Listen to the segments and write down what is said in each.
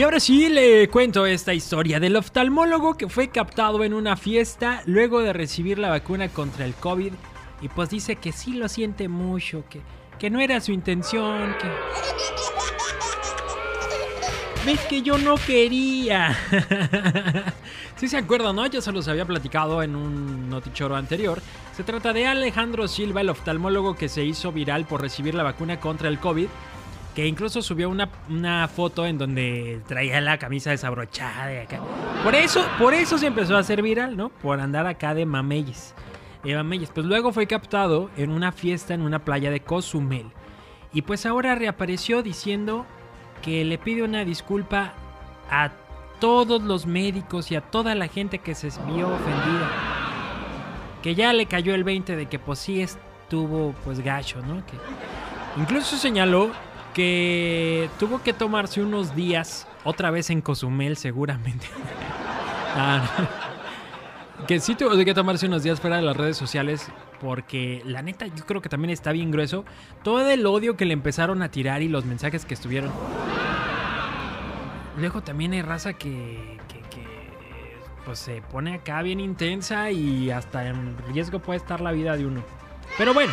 Y ahora sí le cuento esta historia del oftalmólogo que fue captado en una fiesta luego de recibir la vacuna contra el COVID y pues dice que sí lo siente mucho, que, que no era su intención, que... ¿Ves que yo no quería? Si se acuerdan, ¿no? Yo se los había platicado en un notichoro anterior. Se trata de Alejandro Silva, el oftalmólogo que se hizo viral por recibir la vacuna contra el COVID que incluso subió una, una, foto en donde traía la camisa desabrochada de acá. Por eso, por eso se empezó a hacer viral, ¿no? Por andar acá de mameyes. De mameyes. Pues luego fue captado en una fiesta en una playa de Cozumel. Y pues ahora reapareció diciendo que le pide una disculpa a todos los médicos y a toda la gente que se vio ofendida. Que ya le cayó el 20 de que pues sí estuvo pues gacho, ¿no? Que incluso señaló que tuvo que tomarse unos días, otra vez en Cozumel seguramente. ah. Que sí tuvo que tomarse unos días fuera de las redes sociales porque la neta yo creo que también está bien grueso todo el odio que le empezaron a tirar y los mensajes que estuvieron. Luego también hay raza que, que, que pues se pone acá bien intensa y hasta en riesgo puede estar la vida de uno. Pero bueno,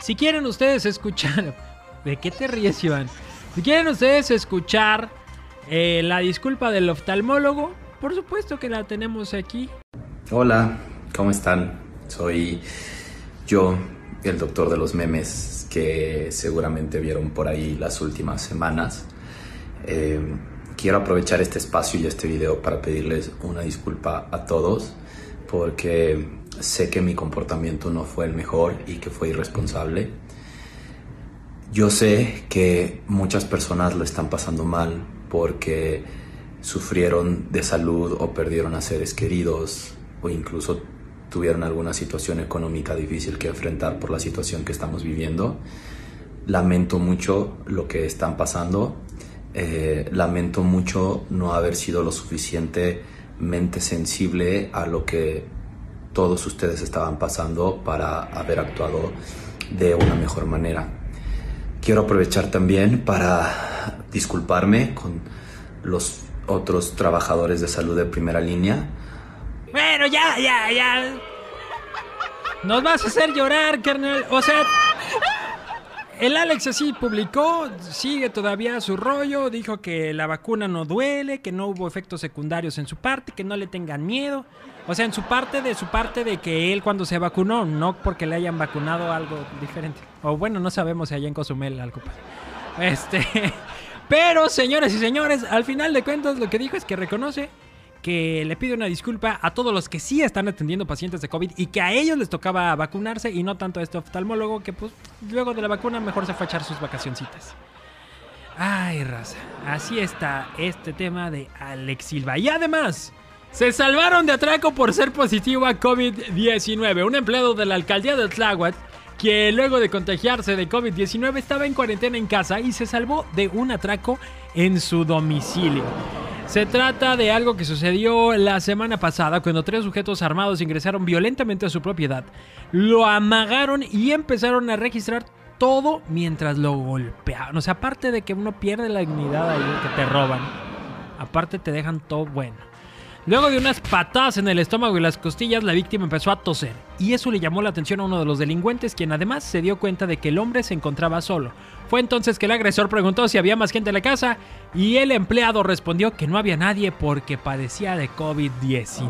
si quieren ustedes escuchar ¿De qué te ríes, Iván? Si quieren ustedes escuchar eh, la disculpa del oftalmólogo, por supuesto que la tenemos aquí. Hola, ¿cómo están? Soy yo, el doctor de los memes, que seguramente vieron por ahí las últimas semanas. Eh, quiero aprovechar este espacio y este video para pedirles una disculpa a todos, porque sé que mi comportamiento no fue el mejor y que fue irresponsable yo sé que muchas personas lo están pasando mal porque sufrieron de salud o perdieron a seres queridos o incluso tuvieron alguna situación económica difícil que enfrentar por la situación que estamos viviendo. Lamento mucho lo que están pasando. Eh, lamento mucho no haber sido lo suficientemente sensible a lo que todos ustedes estaban pasando para haber actuado de una mejor manera. Quiero aprovechar también para disculparme con los otros trabajadores de salud de primera línea. Bueno, ya, ya, ya. Nos vas a hacer llorar, carnal. O sea, el Alex así publicó, sigue todavía su rollo, dijo que la vacuna no duele, que no hubo efectos secundarios en su parte, que no le tengan miedo. O sea, en su parte de su parte de que él cuando se vacunó, no porque le hayan vacunado algo diferente. O bueno, no sabemos si allá en Cozumel algo Este, pero señores y señores, al final de cuentas lo que dijo es que reconoce que le pide una disculpa a todos los que sí están atendiendo pacientes de COVID y que a ellos les tocaba vacunarse y no tanto a este oftalmólogo que pues luego de la vacuna mejor se fue a echar sus vacacioncitas. Ay, raza, así está este tema de Alex Silva. Y además, se salvaron de atraco por ser positivo a COVID-19. Un empleado de la alcaldía de Tláhuac, que luego de contagiarse de COVID-19 estaba en cuarentena en casa y se salvó de un atraco en su domicilio. Se trata de algo que sucedió la semana pasada cuando tres sujetos armados ingresaron violentamente a su propiedad, lo amagaron y empezaron a registrar todo mientras lo golpeaban. O sea, aparte de que uno pierde la dignidad ahí, que te roban, aparte te dejan todo bueno. Luego de unas patadas en el estómago y las costillas, la víctima empezó a toser, y eso le llamó la atención a uno de los delincuentes, quien además se dio cuenta de que el hombre se encontraba solo. Fue entonces que el agresor preguntó si había más gente en la casa, y el empleado respondió que no había nadie porque padecía de COVID-19.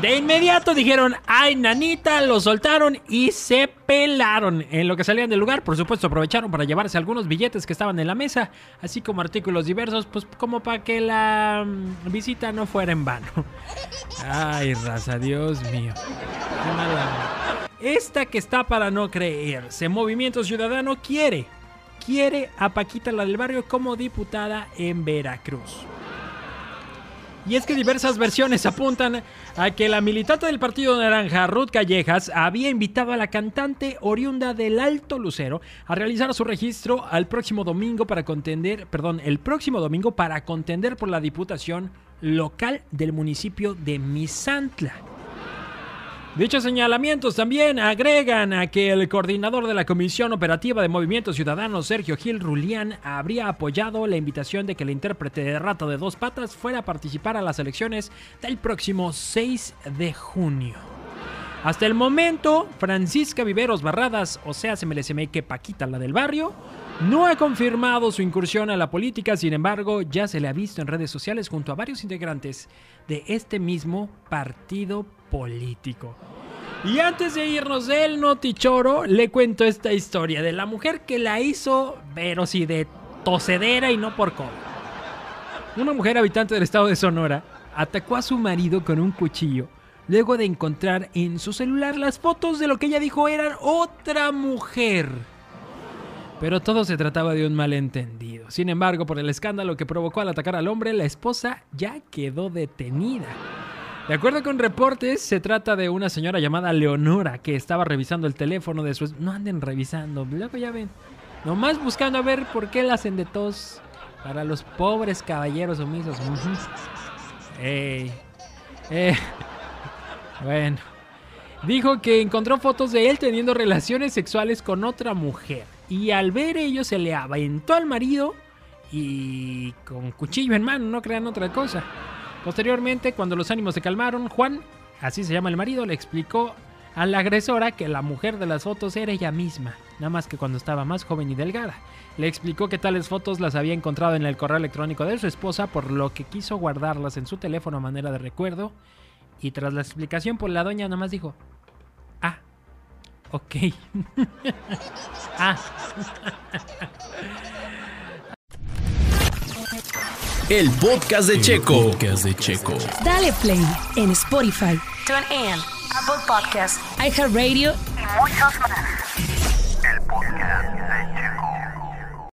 De inmediato dijeron, ay nanita, lo soltaron y se pelaron. En lo que salían del lugar, por supuesto, aprovecharon para llevarse algunos billetes que estaban en la mesa, así como artículos diversos, pues como para que la mm, visita no fuera en vano. Ay, raza, Dios mío. Qué mala. Esta que está para no creerse. Movimiento Ciudadano quiere, quiere a Paquita la del barrio como diputada en Veracruz. Y es que diversas versiones apuntan a que la militante del Partido Naranja, Ruth Callejas, había invitado a la cantante oriunda del Alto Lucero a realizar su registro al próximo domingo para contender, perdón, el próximo domingo para contender por la diputación local del municipio de Misantla. Dichos señalamientos también agregan a que el coordinador de la Comisión Operativa de Movimiento Ciudadano, Sergio Gil Rulián, habría apoyado la invitación de que el intérprete de Rata de Dos Patas fuera a participar a las elecciones del próximo 6 de junio. Hasta el momento, Francisca Viveros Barradas, o sea, se me le que Paquita, la del barrio, no ha confirmado su incursión a la política, sin embargo, ya se le ha visto en redes sociales junto a varios integrantes de este mismo partido político. Y antes de irnos del notichoro, le cuento esta historia de la mujer que la hizo, pero sí de tosedera y no por COVID. Una mujer habitante del estado de Sonora atacó a su marido con un cuchillo luego de encontrar en su celular las fotos de lo que ella dijo eran otra mujer. Pero todo se trataba de un malentendido. Sin embargo, por el escándalo que provocó al atacar al hombre, la esposa ya quedó detenida. De acuerdo con reportes, se trata de una señora llamada Leonora que estaba revisando el teléfono de su... No anden revisando, luego ya ven. Nomás buscando a ver por qué la hacen de tos para los pobres caballeros omisos. Ey. Eh. Bueno. Dijo que encontró fotos de él teniendo relaciones sexuales con otra mujer. Y al ver ello se le aventó al marido y con cuchillo en mano, no crean otra cosa. Posteriormente, cuando los ánimos se calmaron, Juan, así se llama el marido, le explicó a la agresora que la mujer de las fotos era ella misma, nada más que cuando estaba más joven y delgada. Le explicó que tales fotos las había encontrado en el correo electrónico de su esposa, por lo que quiso guardarlas en su teléfono a manera de recuerdo. Y tras la explicación, por pues la doña nomás dijo, ah, ok. ah. El podcast de Checo. podcast de Checo. Dale play en Spotify, TuneIn, Apple Podcast, iHeartRadio y muchos más.